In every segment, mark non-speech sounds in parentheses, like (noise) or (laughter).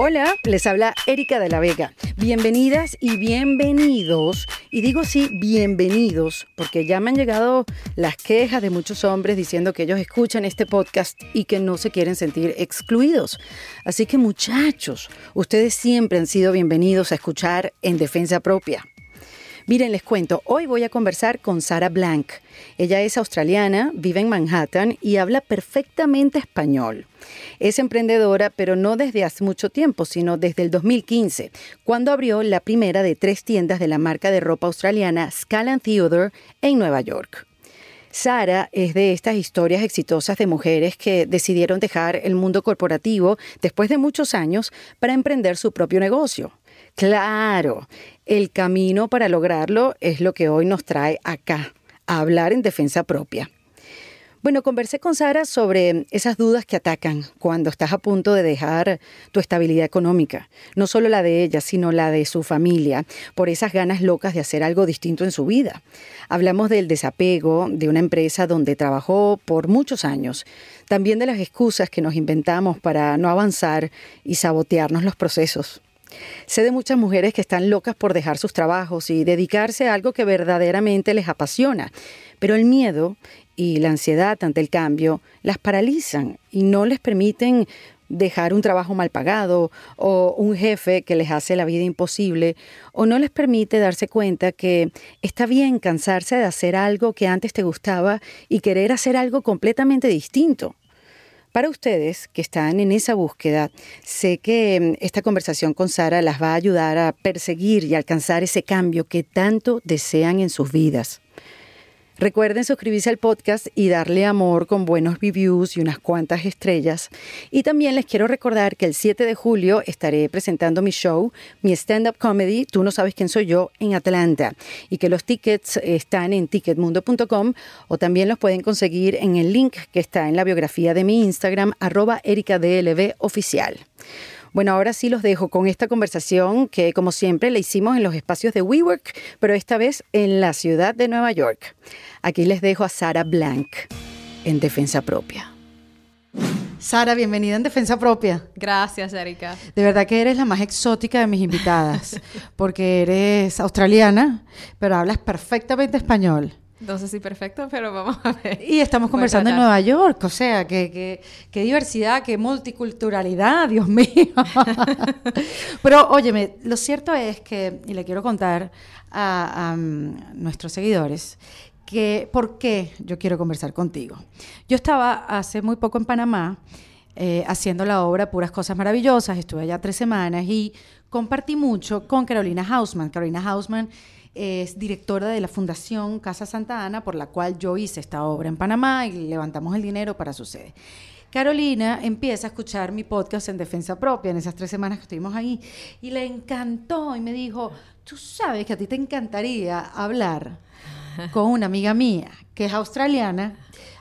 Hola, les habla Erika de la Vega. Bienvenidas y bienvenidos, y digo sí, bienvenidos, porque ya me han llegado las quejas de muchos hombres diciendo que ellos escuchan este podcast y que no se quieren sentir excluidos. Así que muchachos, ustedes siempre han sido bienvenidos a escuchar en defensa propia. Miren, les cuento, hoy voy a conversar con Sara Blank. Ella es australiana, vive en Manhattan y habla perfectamente español. Es emprendedora, pero no desde hace mucho tiempo, sino desde el 2015, cuando abrió la primera de tres tiendas de la marca de ropa australiana Scala Theodore en Nueva York. Sara es de estas historias exitosas de mujeres que decidieron dejar el mundo corporativo después de muchos años para emprender su propio negocio. Claro, el camino para lograrlo es lo que hoy nos trae acá, a hablar en defensa propia. Bueno, conversé con Sara sobre esas dudas que atacan cuando estás a punto de dejar tu estabilidad económica, no solo la de ella, sino la de su familia, por esas ganas locas de hacer algo distinto en su vida. Hablamos del desapego de una empresa donde trabajó por muchos años, también de las excusas que nos inventamos para no avanzar y sabotearnos los procesos. Sé de muchas mujeres que están locas por dejar sus trabajos y dedicarse a algo que verdaderamente les apasiona, pero el miedo y la ansiedad ante el cambio las paralizan y no les permiten dejar un trabajo mal pagado o un jefe que les hace la vida imposible o no les permite darse cuenta que está bien cansarse de hacer algo que antes te gustaba y querer hacer algo completamente distinto. Para ustedes que están en esa búsqueda, sé que mm, esta conversación con Sara las va a ayudar a perseguir y alcanzar ese cambio que tanto desean en sus vidas. Recuerden suscribirse al podcast y darle amor con buenos reviews y unas cuantas estrellas. Y también les quiero recordar que el 7 de julio estaré presentando mi show, mi stand-up comedy, Tú no sabes quién soy yo, en Atlanta. Y que los tickets están en ticketmundo.com o también los pueden conseguir en el link que está en la biografía de mi Instagram, arroba ericadlb oficial. Bueno, ahora sí los dejo con esta conversación que, como siempre, la hicimos en los espacios de WeWork, pero esta vez en la ciudad de Nueva York. Aquí les dejo a Sara Blank en Defensa Propia. Sara, bienvenida en Defensa Propia. Gracias, Erika. De verdad que eres la más exótica de mis invitadas, (laughs) porque eres australiana, pero hablas perfectamente español. No sé si perfecto, pero vamos a ver. Y estamos conversando en Nueva York, o sea, qué que, diversidad, qué multiculturalidad, (laughs) Dios mío. pero óyeme, lo cierto es que, y le quiero contar a, mm, nuestros seguidores, que por qué yo quiero conversar contigo. Yo estaba hace muy poco en Panamá eh, haciendo la obra Puras Cosas Maravillosas, estuve allá tres semanas y compartí mucho con Carolina Hausman. Carolina Hausman es directora de la Fundación Casa Santa Ana, por la cual yo hice esta obra en Panamá y levantamos el dinero para su sede. Carolina empieza a escuchar mi podcast en defensa propia en esas tres semanas que estuvimos ahí y le encantó y me dijo, tú sabes que a ti te encantaría hablar (laughs) con una amiga mía que es australiana,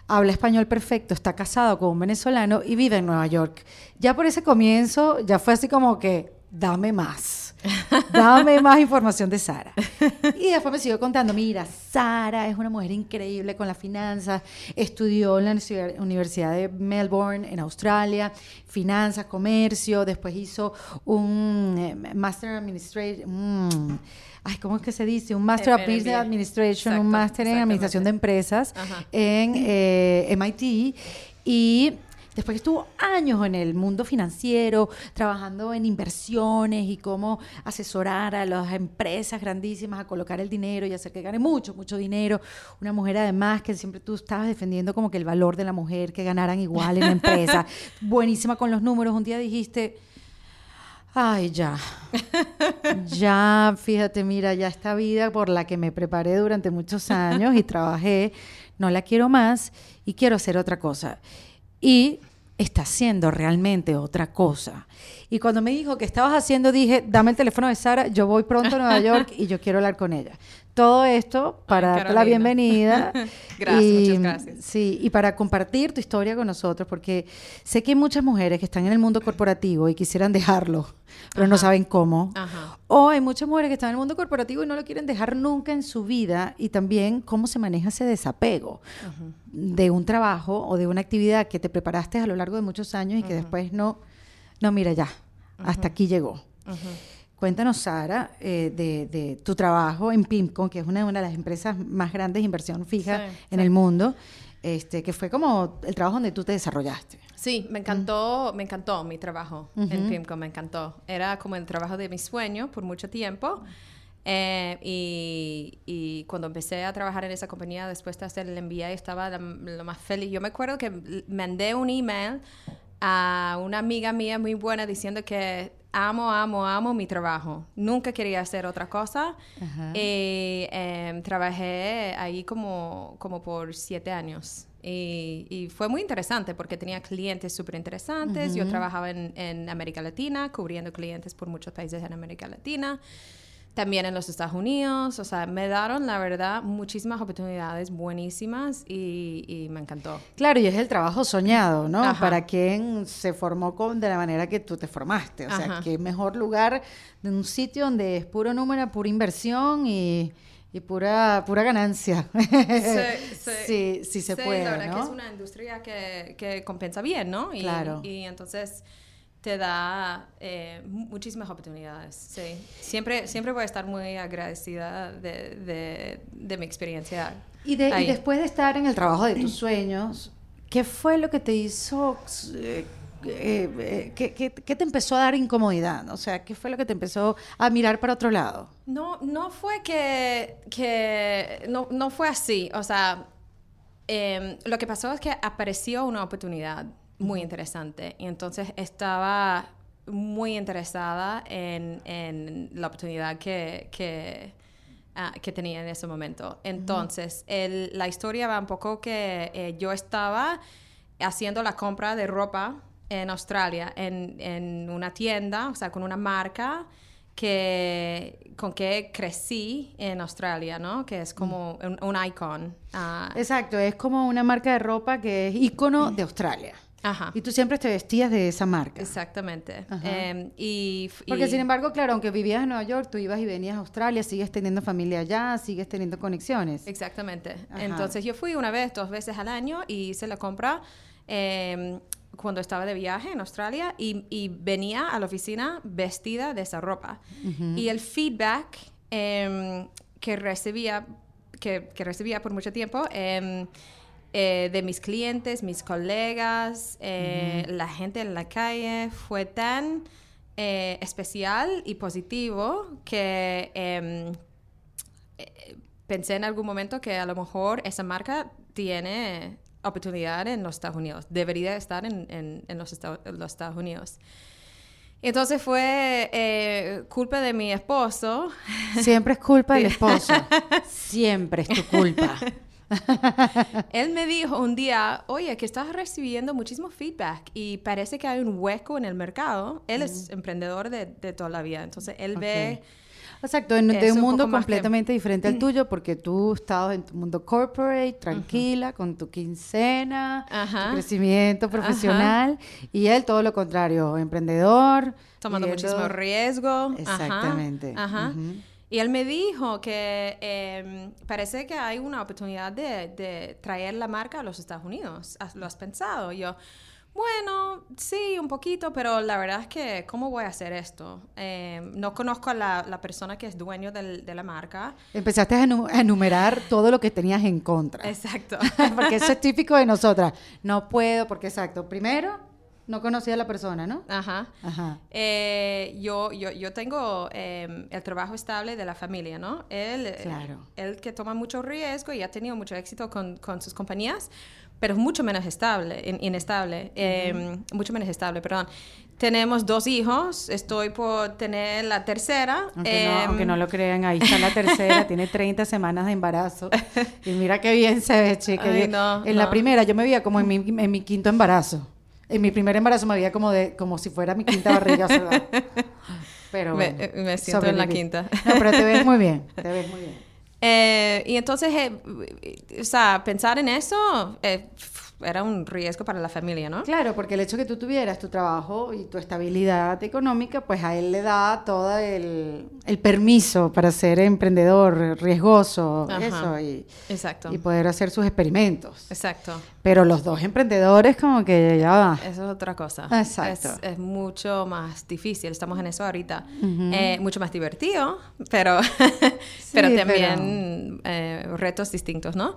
habla español perfecto, está casado con un venezolano y vive en Nueva York. Ya por ese comienzo ya fue así como que, dame más (laughs) Dame más información de Sara. Y después me siguió contando, mira, Sara es una mujer increíble con las finanzas, estudió en la Universidad de Melbourne, en Australia, finanzas, comercio, después hizo un eh, Master Administration, mm, ay, ¿cómo es que se dice? Un Master of Business Administration, un Master en Administración de Empresas en eh, MIT. Y Después estuvo años en el mundo financiero, trabajando en inversiones y cómo asesorar a las empresas grandísimas a colocar el dinero y hacer que gane mucho, mucho dinero. Una mujer además que siempre tú estabas defendiendo como que el valor de la mujer, que ganaran igual en la empresa. (laughs) Buenísima con los números. Un día dijiste... Ay, ya. (laughs) Ya, fíjate, mira, ya esta vida por la que me preparé durante muchos años y trabajé, no la quiero más y quiero hacer otra cosa. Y está haciendo realmente otra cosa. Y cuando me dijo que estabas haciendo, dije, dame el teléfono de Sara, yo voy pronto a Nueva York y yo quiero hablar con ella. Todo esto para darte la bienvenida. (laughs) gracias, muchas gracias. Sí, y para compartir tu historia con nosotros, porque sé que hay muchas mujeres que están en el mundo corporativo y quisieran dejarlo, pero no saben cómo. O hay muchas mujeres que están en el mundo corporativo y no lo quieren dejar nunca en su vida y también cómo se maneja ese desapego de un trabajo o de una actividad que te preparaste a lo largo de muchos años y que después no, no, mira ya, hasta aquí llegó. Cuéntanos, Sara, eh, de, tu trabajo en PIMCO, que es una, de las empresas más grandes de inversión fija en el mundo, este, que fue como el trabajo donde tú te desarrollaste. Sí, me encantó, me encantó mi trabajo en PIMCO, me encantó. Era como el trabajo de mi sueño por mucho tiempo. Eh, y, cuando empecé a trabajar en esa compañía, después de hacer el MBA, estaba lo más feliz. Yo me acuerdo que mandé un email a una amiga mía muy buena diciendo que amo, amo, amo mi trabajo. Nunca quería hacer otra cosa. Y em, trabajé ahí como, como por siete años. Y, fue muy interesante porque tenía clientes súper interesantes. Yo trabajaba en, en América Latina, cubriendo clientes por muchos países en América Latina también en los Estados Unidos. O sea, me dieron, la verdad, muchísimas oportunidades buenísimas y, me encantó. Claro, y es el trabajo soñado, ¿no? Para quien se formó con, de la manera que tú te formaste. O sea, qué mejor lugar de un sitio donde es puro número, pura inversión y pura pura ganancia. Sí, (laughs) sí, se puede. La verdad que es una industria que, que compensa bien, ¿no? Y, claro. Y entonces te da eh, muchísimas oportunidades. Sí. Siempre, siempre voy a estar muy agradecida de, de, mi experiencia. Y, de, y, después de estar en el trabajo de tus sueños, ¿qué fue lo que te hizo... Eh, eh, ¿qué, qué, qué, te empezó a dar incomodidad? O sea, ¿qué fue lo que te empezó a mirar para otro lado? No, no fue que, que no, no fue así. O sea, em, lo que pasó es que apareció una oportunidad muy interesante. Y entonces estaba muy interesada en, en la oportunidad que, que, ah, que, tenía en ese momento. Entonces, el, la historia va un poco que eh, yo estaba haciendo la compra de ropa en Australia, en, en, una tienda, o sea, con una marca que con que crecí en Australia, ¿no? Que es como un, un icon. Ah. Exacto, es como una marca de ropa que es icono de Australia. Ajá. Y tú siempre te vestías de esa marca. Exactamente. Em, y, Porque sin embargo, claro, aunque vivías en Nueva York, tú ibas y venías a Australia, sigues teniendo familia allá, sigues teniendo conexiones. Exactamente. Entonces yo fui una vez, dos veces al año y hice la compra em, cuando estaba de viaje en Australia y, venía a la oficina vestida de esa ropa. Y el feedback em, que recibía, que, que, recibía por mucho tiempo, eh, de mis clientes, mis colegas, eh, la gente en la calle, fue tan eh, especial y positivo que em, pensé en algún momento que a lo mejor esa marca tiene oportunidad en los Estados Unidos, debería estar en, los, Estados, Unidos. Entonces fue culpa de mi esposo. Siempre es culpa del esposo. (laughs) Siempre es tu culpa. (laughs) Él me dijo un día, oye, que estás recibiendo muchísimo feedback y parece que hay un hueco en el mercado. Él es emprendedor de, toda la vida, entonces él ve... Exacto, en, de un mundo completamente diferente al (clears throat) tuyo, porque tú estabas en tu mundo corporate, tranquila, con tu quincena, tu crecimiento profesional, y él todo lo contrario, emprendedor. Tomando muchísimo riesgo. Exactamente. Ajá. Y él me dijo que em, parece que hay una oportunidad de, traer la marca a los Estados Unidos. ¿Lo has pensado? yo, bueno, sí, un poquito, pero la verdad es que, ¿cómo voy a hacer esto? Em, no conozco a la, persona que es dueño de la marca. Empezaste a, enumerar todo lo que tenías en contra. Exacto. (laughs) porque eso es típico de nosotras. No puedo, porque exacto. Primero, no conocía a la persona, ¿no? Ajá. Ajá. Eh, yo, yo, yo tengo em, el trabajo estable de la familia, ¿no? Él, eh, claro. él que toma mucho riesgo y ha tenido mucho éxito con, con sus compañías, pero es mucho menos estable, inestable, em, mucho menos estable, perdón. Tenemos dos hijos, estoy por tener la tercera. Aunque, no, aunque no, lo crean, ahí está la tercera, (laughs) tiene 30 semanas de embarazo. Y mira qué bien se ve, chica. en la primera yo me veía como en mi, en mi quinto embarazo. En mi primer embarazo me veía como de como si fuera mi quinta barriga. (laughs) pero me, eh, me siento en la quinta. No, pero te ves muy bien, te ves muy bien. (laughs) Eh, y entonces, eh, o sea, pensar en eso, era un riesgo para la familia, ¿no? Claro, porque el hecho que tú tuvieras tu trabajo y tu estabilidad económica, pues a él le da todo el, el permiso para ser emprendedor, riesgoso, Ajá. eso, y, Exacto. y poder hacer sus experimentos. Exacto. Pero los dos emprendedores como que ya va. Eso es otra cosa. Exacto. Es, es mucho más difícil. Estamos en eso ahorita. Eh, mucho más divertido, pero, (laughs) pero Sí, también eh, retos distintos, ¿no?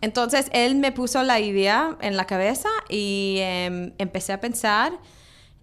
Entonces, él me puso la idea en la cabeza y em, empecé a pensar.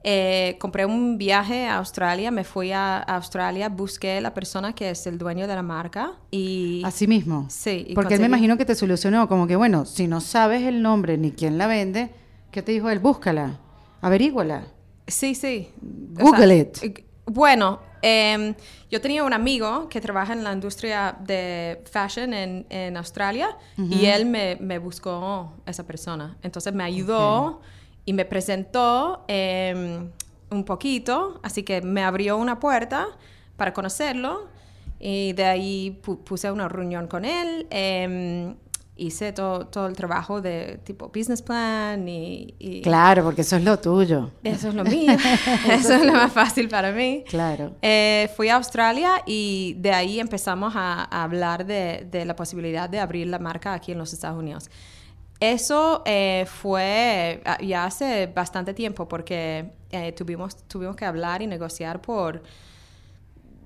eh, compré un viaje a Australia, me fui a, a Australia, busqué la persona que es el dueño de la marca y... Así mismo. Sí, Porque él me imagino que te solucionó como que, bueno, si no sabes el nombre ni quién la vende, ¿qué te dijo él? Búscala, averíguala. Sí, sí. Google it. eh, Bueno, em, yo tenía un amigo que trabaja en la industria de fashion en, en Australia y él me, me buscó esa persona. Entonces me ayudó y me presentó em, un poquito, así que me abrió una puerta para conocerlo y de ahí pu- puse una reunión con él. em, hice todo, todo el trabajo de tipo business plan y... y- Claro, porque eso es lo tuyo. eso es lo (laughs) mío. Eso es lo más fácil para mí. Claro. Eh, fui a Australia y de ahí empezamos a, a hablar de, de la posibilidad de abrir la marca aquí en los Estados Unidos. Eso eh, fue ah, ya hace bastante tiempo porque eh, tuvimos, tuvimos que hablar y negociar por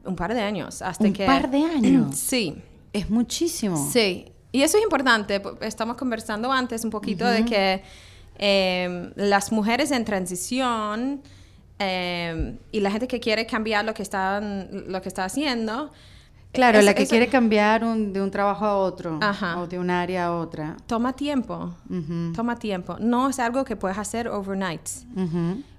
un par de años. Hasta ¿Un que, par de años? (clears throat) Sí. Es muchísimo. Sí, y eso es importante. po- Estamos conversando antes un poquito de que eh, las mujeres en transición eh, y la gente que quiere cambiar lo que están, lo que está haciendo. Claro, es- la que eso quiere cambiar un- de un trabajo a otro Ajá. o de un área a otra. Toma tiempo. Toma tiempo. No es algo que puedes hacer overnight.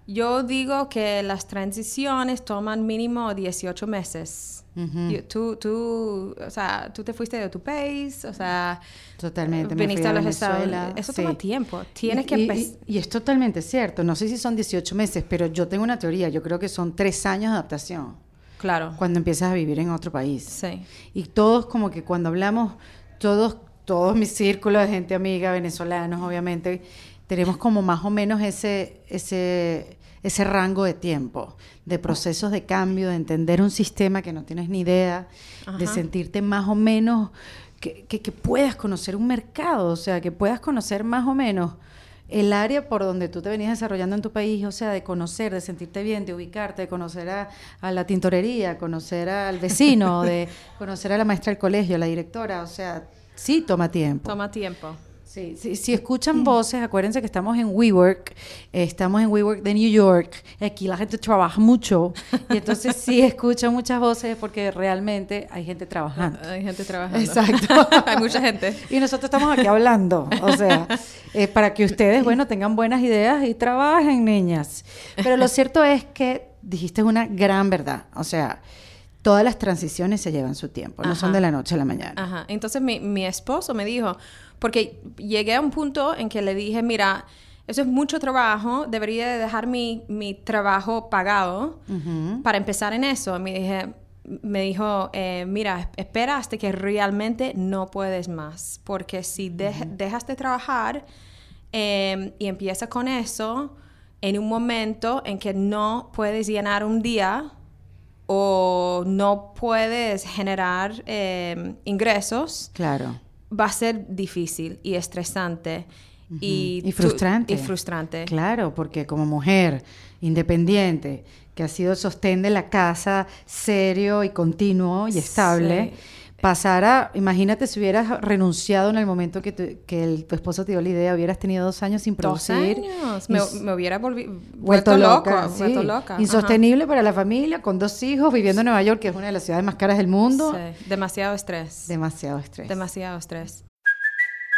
Yo digo que las transiciones toman mínimo 18 meses. Ujú. Yo- tú, tú, o sea, tú te fuiste de tu país, o sea, Totalmente. me viniste fui a los Estados Venezuela, Unidos. Eso sí. toma tiempo. Tienes Y- que. Y, y es totalmente cierto. No sé si son 18 meses, pero yo tengo una teoría. Yo creo que son tres años de adaptación Claro. cuando empiezas a vivir en otro país. Sí. Y todos como que cuando hablamos, todos, todos mis círculos de gente amiga, venezolanos, obviamente, tenemos como más o menos ese, ese, ese rango de tiempo, de procesos de cambio, de entender un sistema que no tienes ni idea, de sentirte más o menos, que, que, que puedas conocer un mercado, o sea, que puedas conocer más o menos el área por donde tú te venías desarrollando en tu país, o sea, de conocer, de sentirte bien, de ubicarte, de conocer a, a la tintorería, conocer al vecino, de (laughs) conocer a la maestra del colegio, a la directora, o sea, sí toma tiempo. Toma tiempo. Sí, sí, si escuchan voces, acuérdense que estamos en WeWork, eh, estamos en WeWork de New York, aquí la gente trabaja mucho, y entonces sí (laughs) escuchan muchas voces porque realmente hay gente trabajando. Hay gente trabajando. Exacto. (laughs) Hay mucha gente. Y nosotros estamos aquí hablando, o sea, eh, para que ustedes, bueno, tengan buenas ideas y trabajen, niñas. Pero lo cierto es que dijiste una gran verdad, o sea, todas las transiciones se llevan su tiempo, no son de la noche a la mañana. Ajá. Entonces mi, mi esposo me dijo, porque llegué a un punto en que le dije, mira, eso es mucho trabajo, debería de dejar mi, mi trabajo pagado Ujú. para empezar en eso. Me, dije, me dijo, eh, mira, espera hasta que realmente no puedes más, porque si dej- dejas de trabajar eh, y empiezas con eso en un momento en que no puedes llenar un día o no puedes generar eh, ingresos, Claro. Va a ser difícil y estresante. y, Y tú- frustrante. y frustrante. Claro, porque como mujer independiente, que ha sido el sostén de la casa serio y continuo y estable, Sí. Pasar a, imagínate si hubieras renunciado en el momento que, tu, que el- tu esposo te dio la idea, hubieras tenido dos años sin Dos producir. años. y Me, me hubiera vuelto vuelto, loca, loco. sí. Vuelto loca. ajá. Insostenible para la familia, con dos hijos, viviendo en Nueva York, que es una de las ciudades más caras del mundo. Sí, Demasiado estrés. Demasiado estrés. Demasiado estrés.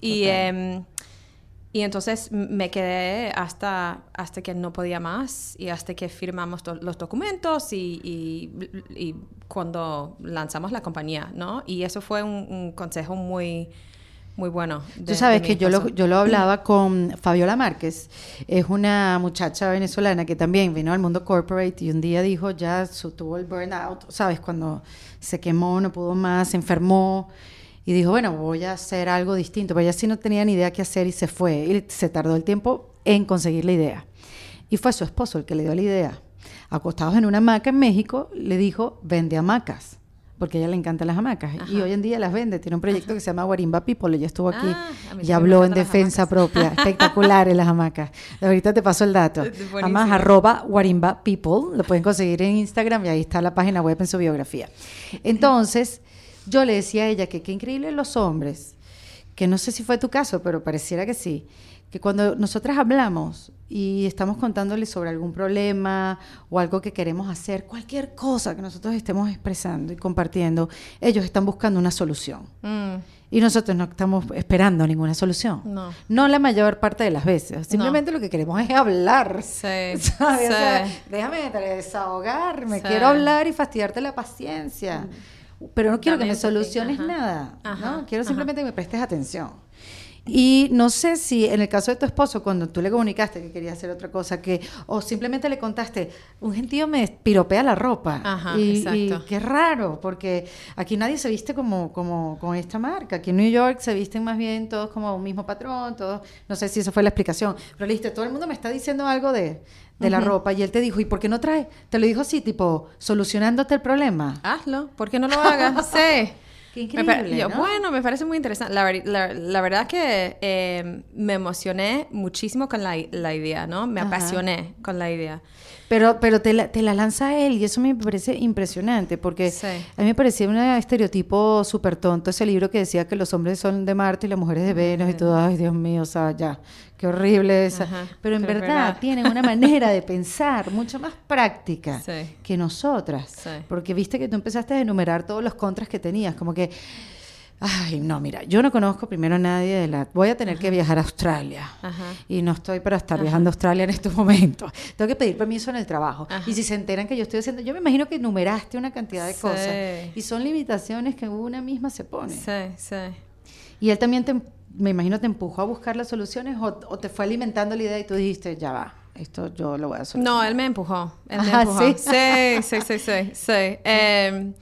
Y em, y entonces me quedé hasta, hasta que no podía más y hasta que firmamos los documentos y, y- y cuando lanzamos la compañía, ¿no? Y eso fue un, un consejo muy, muy bueno. de- Tú sabes que yo lo, yo lo hablaba con Fabiola Márquez, es una muchacha venezolana que también vino al mundo corporate y un día dijo ya su, tuvo el burnout, ¿sabes? Cuando se quemó, no pudo más, se enfermó y dijo, bueno, voy a hacer algo distinto, pero ella sí no tenía ni idea qué hacer y se fue y se tardó el tiempo en conseguir la idea. Y fue su esposo el que le dio la idea. Acostados en una hamaca en México, le dijo, vende hamacas. Porque a ella le encantan las hamacas. Y hoy en día las vende. Tiene un proyecto que se llama Guarimba People. Ella estuvo aquí Ah, y habló en defensa propia. (laughs) Espectaculares las hamacas. Ahorita te paso el dato. Además, arroba Guarimba People. Lo pueden conseguir en Instagram y ahí está la página web en su biografía. (laughs) Entonces, yo le decía a ella que qué increíble los hombres, que no sé si fue tu caso, pero pareciera que sí, que cuando nosotras hablamos y estamos contándoles sobre algún problema o algo que queremos hacer, cualquier cosa que nosotros estemos expresando y compartiendo, ellos están buscando una solución. Mm, Y nosotros no estamos esperando ninguna solución. No. No la mayor parte de las veces. Simplemente lo que queremos es hablar. Sí, (laughs) ¿Sabes? O sea, sí. déjame desahogarme. Sí. Quiero hablar y fastidiarte la paciencia. Pero no quiero que me soluciones ajá. nada. Ajá, ¿no? Quiero ajá. simplemente que me prestes atención. Y no sé si en el caso de tu esposo, cuando tú le comunicaste que quería hacer otra cosa, que o simplemente le contaste, un gentío me piropea la ropa. Ajá, y, exacto. y qué raro, porque aquí nadie se viste como, como con esta marca. Aquí en New York se visten más bien todos como un mismo patrón, todos, no sé si esa fue la explicación, pero le dijiste, todo el mundo me está diciendo algo de, de la ropa y él te dijo, ¿y por qué no trae? Te lo dijo así, tipo, solucionándote el problema. Hazlo, ¿por qué no lo hagas? (laughs) sí. Qué Me increíble, yo, ¿no? Bueno, me parece muy interesante. La, la- la verdad que eh, me emocioné muchísimo con la, la idea, ¿no? Me Ajá. apasioné con la idea. Pero, pero te, la, te la lanza él y eso me parece impresionante porque Sí. a mí me parecía un estereotipo súper tonto ese libro que decía que los hombres son de Marte y las mujeres de Venus y todo, ay Dios mío, o sea, ya, qué horrible esa. Ajá, Pero en verdad, verdad. (laughs) tienen una manera de pensar mucho más práctica Sí. que nosotras. Sí. Porque viste que tú empezaste a enumerar todos los contras que tenías, como que... Ay, no, mira, yo no conozco primero a nadie de la... Voy a tener que viajar a Australia. Ajá. Y no estoy para estar viajando a Australia en estos momentos. Tengo que pedir permiso en el trabajo. Y si se enteran que yo estoy haciendo... Yo me imagino que enumeraste una cantidad de Sí. cosas. Y son limitaciones que una misma se pone. Sí, sí. Y él también, te, me imagino, te empujó a buscar las soluciones o, o te fue alimentando la idea y tú dijiste, ya va, esto yo lo voy a solucionar. No, él me empujó. Él me Ajá, empujó. ¿sí? Sí, sí, sí, sí. Sí, (laughs) Em,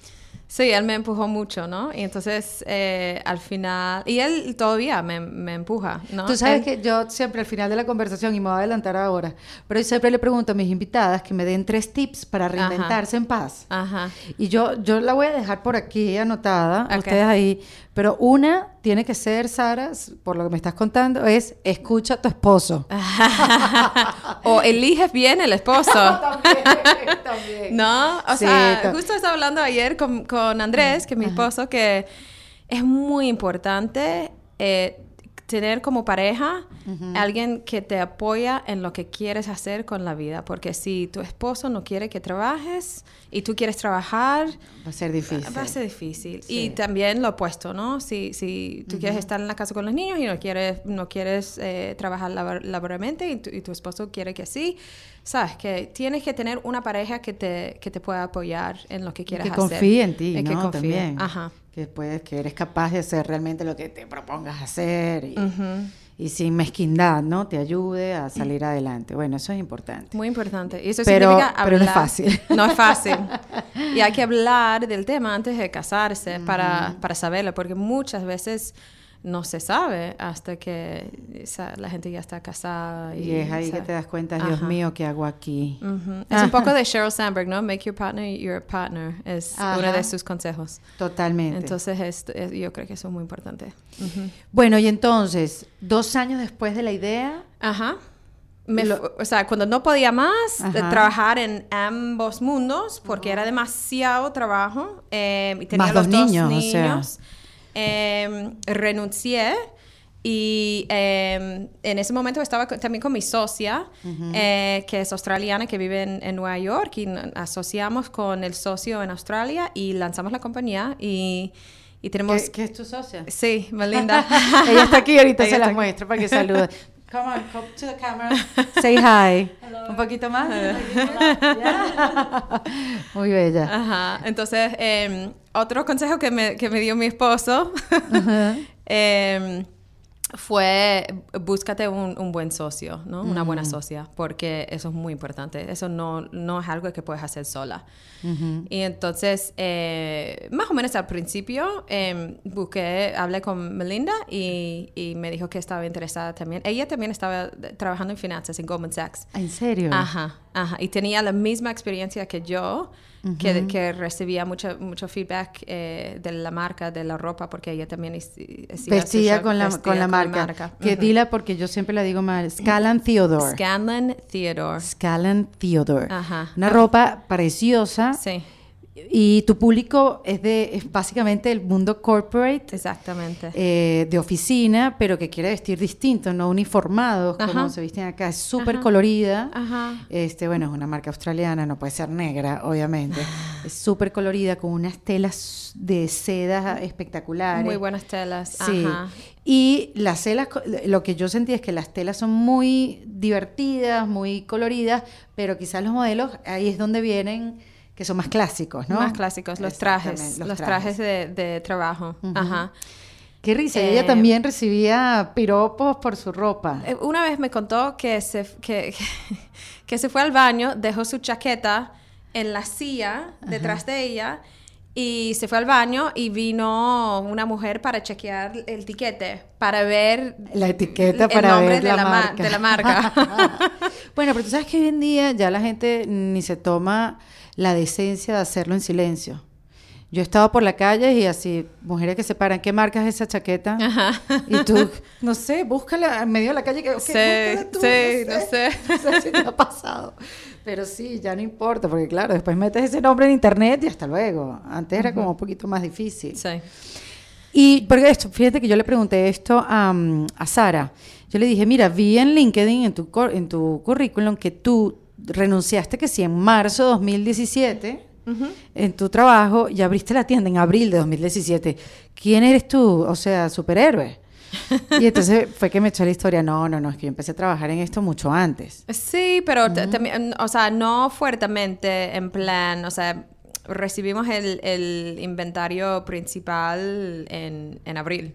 sí, él me empujó mucho, ¿no? Y entonces, eh, al final... Y él todavía me, me empuja, ¿no? Tú sabes Él- que yo siempre al final de la conversación, y me voy a adelantar ahora, pero yo siempre le pregunto a mis invitadas que me den tres tips para reinventarse en paz. Ajá. Y yo, yo la voy a dejar por aquí anotada, Ok. ustedes ahí, pero una tiene que ser, Sara, por lo que me estás contando, es escucha a tu esposo. (laughs) o eliges bien el esposo. (laughs) también, también. No, o Sí, sea, justo estaba hablando ayer con, con Andrés, que es mi esposo, que es muy importante eh, tener como pareja alguien que te apoya en lo que quieres hacer con la vida, porque si tu esposo no quiere que trabajes y tú quieres trabajar, Va a ser difícil. Va a ser difícil. Sí. Y también lo opuesto, ¿no? Si, si tú quieres estar en la casa con los niños y no quieres, no quieres eh, trabajar labor- laboralmente y tu, y tu esposo quiere que sí, sabes que tienes que tener una pareja que te, que te pueda apoyar en lo que quieras que hacer. confíe en ti, Y ¿no? que confíe. También. Ajá. Que puedes, que eres capaz de hacer realmente lo que te propongas hacer y, sin mezquindad, ¿no? Te ayude a salir adelante. Bueno, eso es importante. Muy importante. Y eso Pero- significa pero no es fácil. (laughs) No es fácil. (laughs) Y hay que hablar del tema antes de casarse para, para saberlo, porque muchas veces no se sabe hasta que la gente ya está casada. Y, Y es ahí que ¿sabes? te das cuenta, Dios Ajá. mío, ¿qué hago aquí? Ujú. Es un poco de Sheryl Sandberg, ¿no? Make your partner your partner. Es uno Ajá. de sus consejos. Totalmente. Entonces, es- es- yo creo que eso es muy importante. Ujú. bueno, y entonces, dos años después de la idea, Ajá. Me Lo- o sea, cuando no podía más de trabajar en ambos mundos, porque era demasiado trabajo, eh, y tenía Más los dos dos niños, niños, o sea. Eh, renuncié y eh, en ese momento estaba también con mi socia, eh, que es australiana, que vive en, en Nueva York, y asociamos con el socio en Australia y lanzamos la compañía y, y tenemos... ¿qué, qué es tu socia? Sí, Melinda. (laughs) Ella está aquí, ahorita (laughs) Ella se las aquí. muestro para que salude. (laughs) Come on, come to the camera. (laughs) Say hi. Un poquito más. Ya. (laughs) Muy bella. Ajá. Entonces, em, otro consejo que me, que me dio mi esposo (laughs) em, fue búscate un, un buen socio, ¿no? Una buena socia, porque eso es muy importante. Eso no, no es algo que puedes hacer sola. Y entonces, eh, más o menos al principio, em, busqué, hablé con Melinda y, y me dijo que estaba interesada también. Ella también estaba trabajando en finanzas en Goldman Sachs. ¿En serio? Ajá, ajá. Y tenía la misma experiencia que yo, que, que recibía mucho, mucho feedback eh, de la marca, de la ropa, porque ella también Vestía con la, con la marca. Que Ujú. dila porque yo siempre la digo mal. Scanlan Theodore. Scanlan Theodore. Scanlan Theodore. Ajá. Una ropa preciosa. Sí, Y tu público es de es básicamente el mundo corporate. exactamente. eh, de oficina, pero que quiere vestir distinto, no uniformados como Ajá. se visten acá. Es súper colorida. Ajá. Este, bueno, es una marca australiana, no puede ser negra, obviamente. es súper colorida, con unas telas de seda espectaculares. Muy buenas telas. Sí. Ajá. Y las telas, lo que yo sentí es que las telas son muy divertidas, muy coloridas, pero quizás los modelos, ahí es donde vienen, que son más clásicos, ¿no? Más clásicos, los trajes. Los, trajes, de, de trabajo. Ajá. Qué risa, ella Eh, también recibía piropos por su ropa. Eh, Una vez me contó que se, que, (laughs) que se fue al baño, dejó su chaqueta en la silla detrás de ella y se fue al baño y vino una mujer para chequear el tiquete, para ver La etiqueta el para nombre ver de la, la ma- marca. de la marca. (laughs) bueno, pero tú sabes que hoy en día ya la gente ni se toma la decencia de hacerlo en silencio. Yo he estado por la calle y así, mujeres que se paran, ¿qué marca es esa chaqueta? Y tú, (laughs) no sé, búscala en medio de la calle. Que, ok, Sí, tú, sí, no sé. (laughs) No sé si te ha pasado. Pero sí, ya no importa, porque claro, después metes ese nombre en internet y hasta luego. Antes era como un poquito más difícil. Sí. Y porque esto, fíjate que yo le pregunté esto a, mm, a Sara. Yo le dije, mira, vi en LinkedIn, en tu, en tu currículum, que tú renunciaste que sí en marzo de 2017 en tu trabajo y abriste la tienda en abril de 2017. ¿Quién eres tú? O sea, superhéroe. y entonces (laughs) fue que me echó la historia. No, no, no, es que yo empecé a trabajar en esto mucho antes. Sí, pero t- también, o sea, no fuertemente en plan, o sea, recibimos el, el inventario principal en, en abril.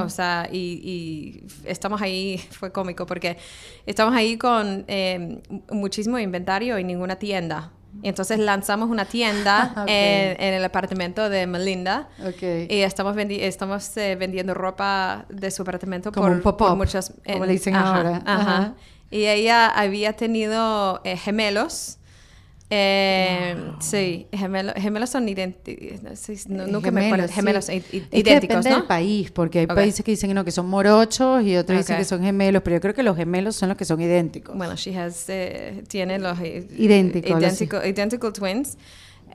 O sea, y, y estamos ahí, (laughs) fue cómico porque estamos ahí con eh, muchísimo inventario y ninguna tienda. Y entonces lanzamos una tienda (laughs) Ok. en, en el apartamento de Melinda. Ok. Y estamos, vendi- estamos eh, vendiendo ropa de su apartamento Como por, por muchos... como le dicen ajá, ahora. Ajá. Ajá. Y ella había tenido eh, gemelos. Eh, Sí, gemelos, gemelos son idénticos. nunca me acuerdo. Gemelos i- i- Es que idénticos, depende ¿no? del país, porque hay países que dicen que no, que son morochos y otros dicen que son gemelos, pero yo creo que los gemelos son los que son idénticos. Bueno, she has, eh, tiene los Idénticos, idéntico- identical twins.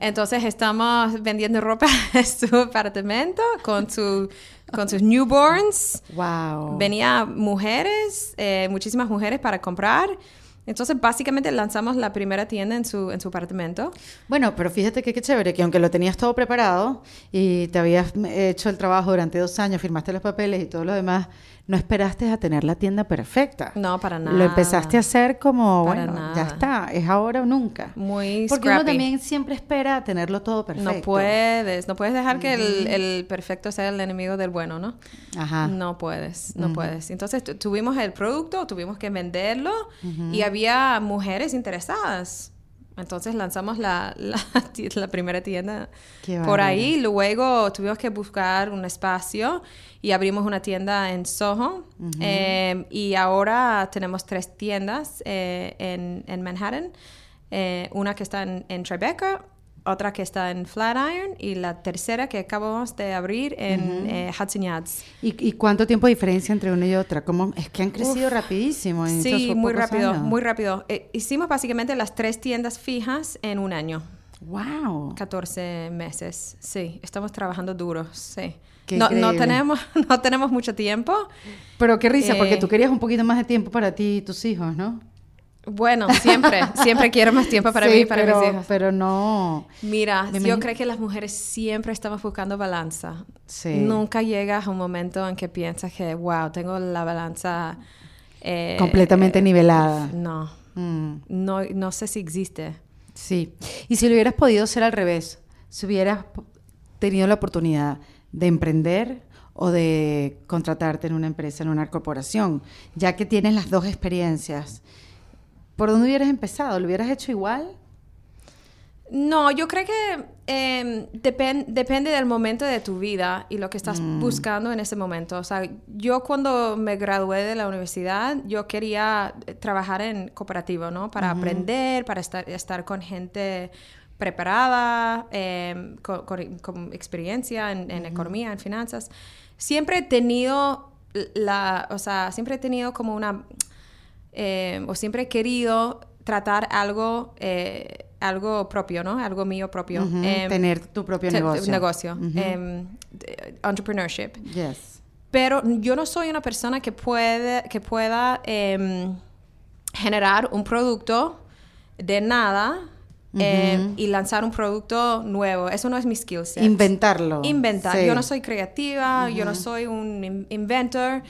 Entonces estamos vendiendo ropa (laughs) en su apartamento con, su, con sus newborns. wow. Venía mujeres, eh, muchísimas mujeres para comprar. Entonces, básicamente lanzamos la primera tienda en su, en su apartamento. Bueno, pero fíjate que qué chévere, que aunque lo tenías todo preparado y te habías hecho el trabajo durante dos años, firmaste los papeles y todo lo demás, no esperaste a tener la tienda perfecta. No, para nada. Lo empezaste a hacer como, Para bueno, ya está, es ahora o nunca. Muy Porque uno también siempre espera tenerlo todo perfecto. No puedes, no puedes dejar que el, el perfecto sea el enemigo del bueno, ¿no? Ajá. No puedes, no puedes. Entonces tu- tuvimos el producto, tuvimos que venderlo y había mujeres interesadas. Entonces lanzamos la, (laughs) la, primera tienda Qué por ahí. Luego tuvimos que buscar un espacio y abrimos una tienda en Soho. Eh, y ahora tenemos tres tiendas eh, en, en Manhattan. Eh, una que está en, en Tribeca, otra que está en Flatiron y la tercera que acabamos de abrir en eh, Hudson Yards. ¿Y, y cuánto tiempo de diferencia entre una y otra? ¿Cómo? Es que han crecido rapidísimo. En Sí, muy rápido, años. muy rápido. Eh, hicimos básicamente las tres tiendas fijas en un año, Wow. 14 meses. Sí, estamos trabajando duros, sí. Qué No, no, tenemos, (laughs) no tenemos mucho tiempo. Pero qué risa, porque Eh, tú querías un poquito más de tiempo para ti y tus hijos, ¿no? Bueno, siempre, siempre (laughs) quiero más tiempo para Sí, mí y para pero, mis hijos. Pero no. Mira, Me yo imagino- creo que las mujeres siempre estamos buscando balanza. Sí. Nunca llegas a un momento en que piensas que, wow, tengo la balanza eh, Completamente eh, nivelada. No, Mm, no, no sé si existe. sí. Y si lo hubieras podido ser al revés, si hubieras tenido la oportunidad de emprender o de contratarte en una empresa, en una corporación, ya que tienes las dos experiencias, ¿por dónde hubieras empezado? ¿Lo hubieras hecho igual? No, yo creo que eh, depen- depende del momento de tu vida y lo que estás buscando en ese momento. O sea, yo cuando me gradué de la universidad, yo quería eh, trabajar en cooperativo, ¿no? Para aprender, para estar, estar con gente preparada, eh, con, con- con experiencia en, en economía, en finanzas. Siempre he tenido la, o sea, siempre he tenido como una eh, o siempre he querido tratar algo, eh, algo propio, ¿no? Algo mío propio. Em, tener tu propio negocio. negocio. Em, entrepreneurship. Yes. Pero yo no soy una persona que puede, que pueda em, generar un producto de nada em, y lanzar un producto nuevo. Eso no es mi skill set. Inventarlo. Inventar. Sí. Yo no soy creativa, yo no soy un in- inventor.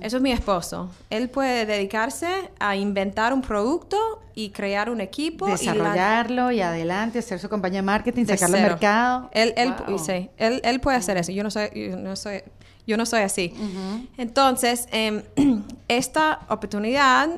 Eso es mi esposo. Él puede dedicarse a inventar un producto y crear un equipo. Desarrollarlo y, adelante, hacer su compañía de marketing, de sacarlo al mercado. Él, él, Wow. sí, él, él puede hacer eso. Yo no soy, yo no soy, yo no soy así. Entonces, em, (clears throat) esta oportunidad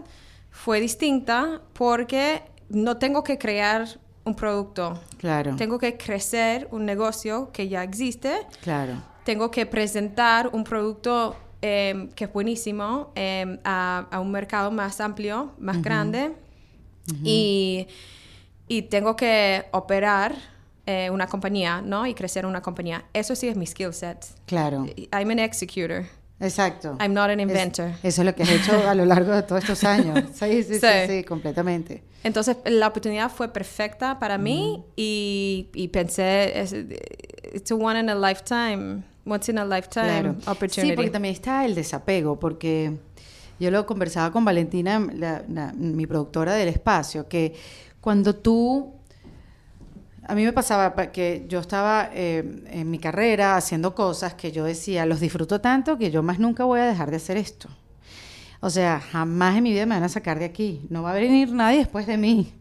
fue distinta porque no tengo que crear un producto. Claro. Tengo que crecer un negocio que ya existe. Claro. Tengo que presentar un producto em, que es buenísimo em, a, a un mercado más amplio, más grande. y, y tengo que operar eh, una compañía, ¿no? Y crecer una compañía. Eso sí es mi skill set. Claro. I'm an executor. Exacto. I'm not an Es- inventor. eso es lo que has hecho a lo largo de todos estos años. (laughs) Sí, sí, sí, sí, Sí. completamente. Entonces, la oportunidad fue perfecta para mí y, y pensé, es, it's a one in a lifetime, once in a lifetime Claro. opportunity. Sí, porque también está el desapego, porque yo lo conversaba con Valentina, la- la- mi productora del espacio, que cuando tú... A mí me pasaba pa- que yo estaba eh, en mi carrera haciendo cosas que yo decía, los disfruto tanto que yo más nunca voy a dejar de hacer esto. O sea, jamás en mi vida me van a sacar de aquí. No va a venir nadie después de mí.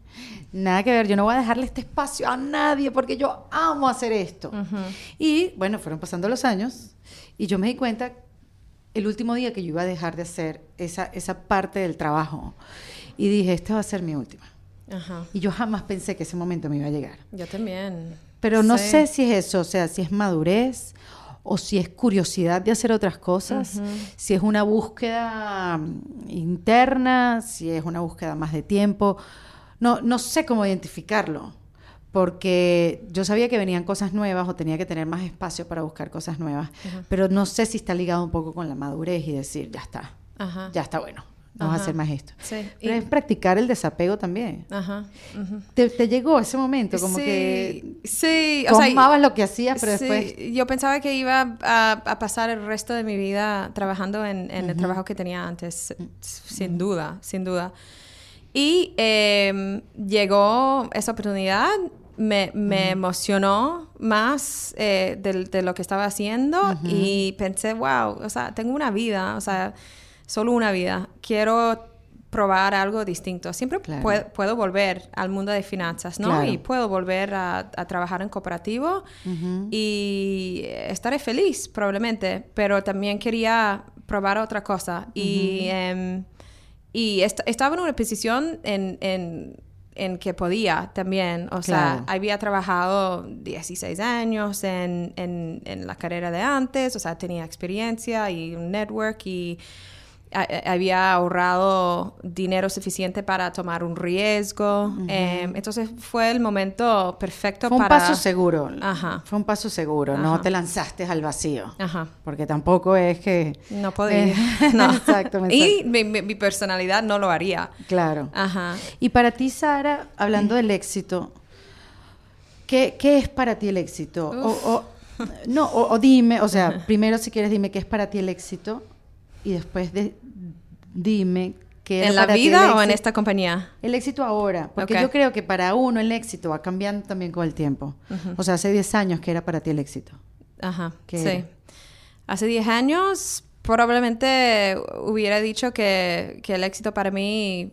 Nada que ver. Yo no voy a dejarle este espacio a nadie porque yo amo hacer esto. Y bueno, fueron pasando los años y yo me di cuenta el último día que yo iba a dejar de hacer esa, esa parte del trabajo. Y dije, esta va a ser mi última. Ajá. Y yo jamás pensé que ese momento me iba a llegar. Yo también. Pero no Sí. sé si es eso, o sea, si es madurez o si es curiosidad de hacer otras cosas, si es una búsqueda mm, interna, si es una búsqueda más de tiempo. No, no sé cómo identificarlo, porque yo sabía que venían cosas nuevas o tenía que tener más espacio para buscar cosas nuevas, pero no sé si está ligado un poco con la madurez y decir, ya está, Ajá. ya está bueno, no vas a Ajá. hacer más esto. Sí. Pero Y- es practicar el desapego también. Ajá. ujú. ¿Te, te llegó ese momento? Como sí, que sí, o sea, amabas lo que hacías, pero sí, después... yo pensaba que iba a, a pasar el resto de mi vida trabajando en, en el trabajo que tenía antes, sin duda, sin duda. Y eh, llegó esa oportunidad, me, me emocionó más eh, del- de, lo que estaba haciendo y pensé, wow, o sea, tengo una vida, o sea, solo una vida. Quiero probar algo distinto. Siempre Claro. puedo volver al mundo de finanzas, ¿no? Claro. Y puedo volver a, a trabajar en cooperativo y estaré feliz probablemente, pero también quería probar otra cosa. Y, em, y est- estaba en una posición en, en, en que podía también, o sea, había trabajado 16 años en, en, la carrera de antes, o sea, tenía experiencia y un network y había ahorrado dinero suficiente para tomar un riesgo. Eh, entonces fue el momento perfecto Fue un para... paso seguro. Ajá. Fue un paso seguro, no te lanzaste al vacío. Ajá. Porque tampoco es que... No podía. Eh, (laughs) no. (laughs) exacto, Y mi, mi- mi personalidad no lo haría. Claro. Ajá. Y para ti, Sara, hablando del éxito, ¿qué, qué es para ti el éxito? O, o- no, o, o dime, o sea, (laughs) primero si quieres dime qué es para ti el éxito y después de- dime qué era ¿En la vida o en esta compañía? El éxito ahora, porque yo creo que para uno el éxito va cambiando también con el tiempo. O sea, hace 10 años que era para ti el éxito. Ajá. ¿Qué sí. era? Hace 10 años probablemente hubiera dicho que, que el éxito para mí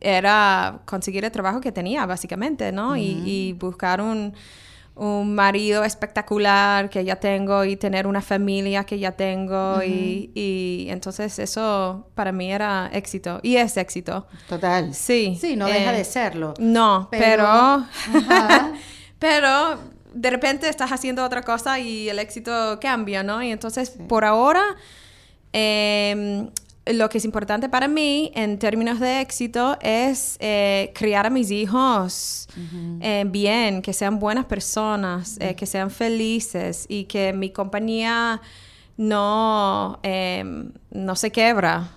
era conseguir el trabajo que tenía, básicamente, ¿no? y, y buscar un, un marido espectacular que ya tengo y tener una familia que ya tengo y, y entonces eso para mí era éxito y es éxito. Total. Sí. Sí, no deja eh, de serlo. No, Pero- pero... (laughs) De repente estás haciendo otra cosa y el éxito cambia, ¿no? Y entonces por ahora em, lo que es importante para mí en términos de éxito es eh, criar a mis hijos eh, bien, que sean buenas personas, eh, que sean felices y que mi compañía no, em, no se quebra.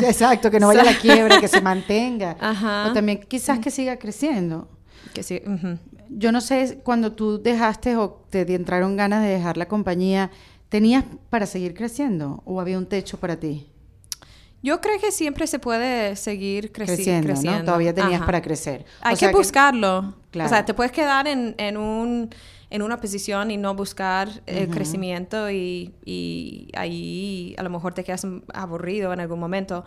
Exacto, que no vaya a la (laughs) quiebra, que se mantenga. Ajá. O también quizás que siga creciendo. que sí, ujú. Yo no sé, cuando tú dejaste o te entraron ganas de dejar la compañía, ¿tenías para seguir creciendo o había un techo para ti? Yo creo que siempre se puede seguir creci- Creciendo, creciendo. ¿no? Todavía tenías Ajá. para crecer. Hay O sea que buscarlo. Claro. O sea, te puedes quedar en, en, un, en una posición y no buscar el crecimiento y, y ahí a lo mejor te quedas aburrido en algún momento.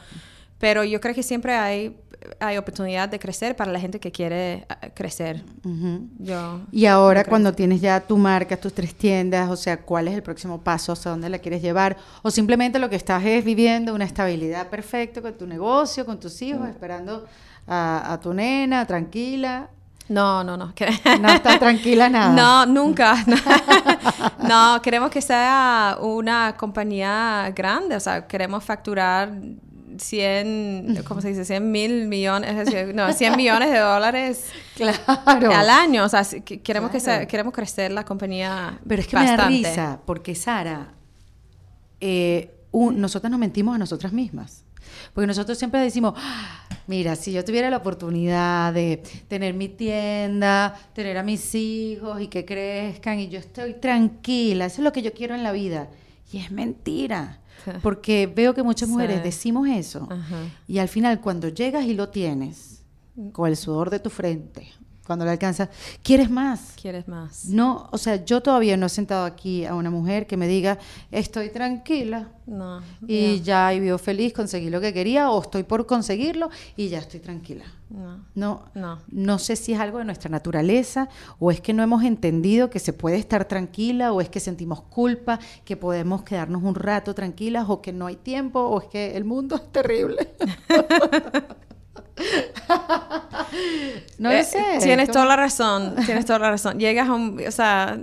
Pero yo creo que siempre hay, hay oportunidad de crecer para la gente que quiere eh, crecer. Ujú. Yo, Y ahora cuando tienes ya tu marca, tus tres tiendas, o sea, ¿cuál es el próximo paso? ¿Hasta dónde la quieres llevar? O simplemente lo que estás es viviendo una estabilidad perfecta con tu negocio, con tus Mm. hijos, esperando a, a tu nena, tranquila. No, no, no. No está tranquila (laughs) nada. No, nunca. (laughs) no, queremos que sea una compañía grande, o sea, queremos facturar 100, ¿cómo se dice? 100 mil millones, no, 100 millones de dólares (laughs) Claro. al año, o sea, queremos, que Claro. queremos crecer la compañía Pero es que me da bastante. risa, porque Sara, eh, un- nosotras nos mentimos a nosotras mismas. Porque nosotros siempre decimos, "Ah, mira, si yo tuviera la oportunidad de tener mi tienda, tener a mis hijos y que crezcan y yo estoy tranquila, eso es lo que yo quiero en la vida. Y es mentira. (laughs) Porque veo que muchas mujeres Sí. decimos eso. Ajá. Y al final, cuando llegas y lo tienes, con el sudor de tu frente, cuando lo alcanzas, quieres más. ¿Quieres más? No, o sea, yo todavía no he sentado aquí a una mujer que me diga, estoy tranquila No. y ya. ya y vivo feliz, conseguí lo que quería o estoy por conseguirlo y ya estoy tranquila. No. No, No. no sé si es algo de nuestra naturaleza o es que no hemos entendido que se puede estar tranquila o es que sentimos culpa, que podemos quedarnos un rato tranquilas o que no hay tiempo o es que el mundo es terrible. (laughs) no lo Eh, sé. Tienes ¿cómo? toda la razón, tienes toda la razón. Llegas a un, o sea,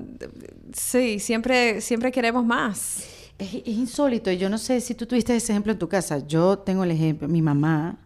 sí, siempre, siempre queremos más. Es, es insólito. Yo no sé si tú tuviste ese ejemplo en tu casa. Yo tengo el ejemplo. Mi mamá,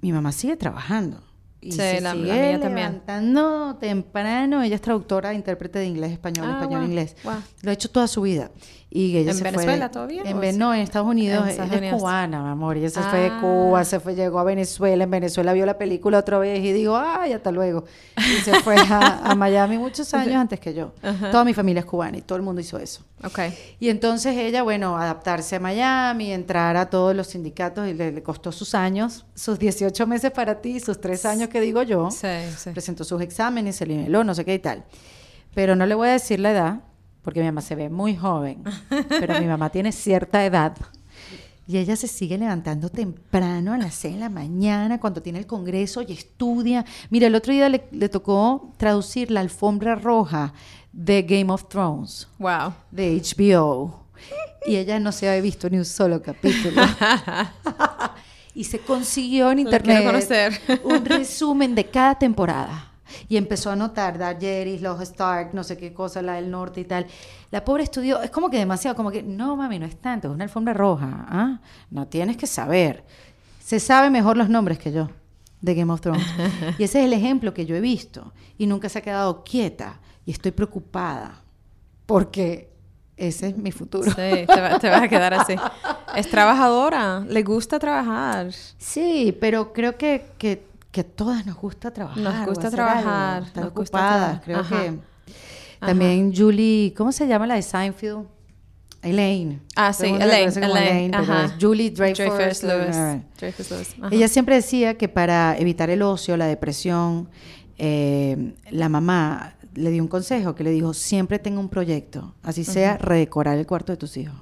mi mamá sigue trabajando. Y Sí, se la- la sigue mía también. levantando temprano. Ella es traductora, intérprete de inglés, español, Ah, español, wow, inglés. wow. Lo ha hecho toda su vida. Y ella ¿En se fue- Venezuela todavía, En es- no, en Estados Unidos. En ella Estados es Unidos? cubana, mi amor. Ella se fue de Ah. Cuba, se fue, llegó a Venezuela. En Venezuela vio la película otra vez y digo, ay, hasta luego. Y se fue a, a (laughs) Miami muchos años antes que yo. Toda mi familia es cubana y todo el mundo hizo eso. Ok. Y entonces ella, bueno, adaptarse a Miami, entrar a todos los sindicatos y le, le costó sus años, sus 18 meses para ti, sus tres años que digo yo. Sí, sí. Presentó sus exámenes, se niveló, no sé qué y tal. Pero no le voy a decir la edad, porque mi mamá se ve muy joven, (laughs) pero mi mamá tiene cierta edad. Y ella se sigue levantando temprano a las 6 de la mañana cuando tiene el congreso y estudia. Mira, el otro día le, le tocó traducir la alfombra roja de Game of Thrones Wow. de HBO y ella no se había visto ni un solo capítulo. (laughs) y se consiguió en internet un resumen de cada temporada. Y empezó a anotar Daenerys, los Stark, no sé qué cosa, la del norte y tal. La pobre estudió, es como que demasiado, como que, no mami, no es tanto, es una alfombra roja. ¿ah? No tienes que saber. Se sabe mejor los nombres que yo de Game of Thrones. (laughs) y ese es el ejemplo que yo he visto. Y nunca se ha quedado quieta. Y estoy preocupada. Porque ese es mi futuro. Sí, te, va- te vas a quedar así. Es trabajadora, le gusta trabajar. Sí, pero creo que, que, que a todas nos gusta trabajar. Nos gusta trabajar, algo, estar nos gusta ocupadas. traba- Creo Ajá. que también Julie, ¿cómo se llama la de Seinfeld? Elaine. Ah, sí, Elaine. Elaine, ajá. Julie Dreyfus. Dreyfus Lewis. Dreyfus Lewis. Ella siempre decía que para evitar el ocio, la depresión, eh, la mamá le dio un consejo que le dijo, siempre tenga un proyecto, así sea redecorar el cuarto de tus hijos.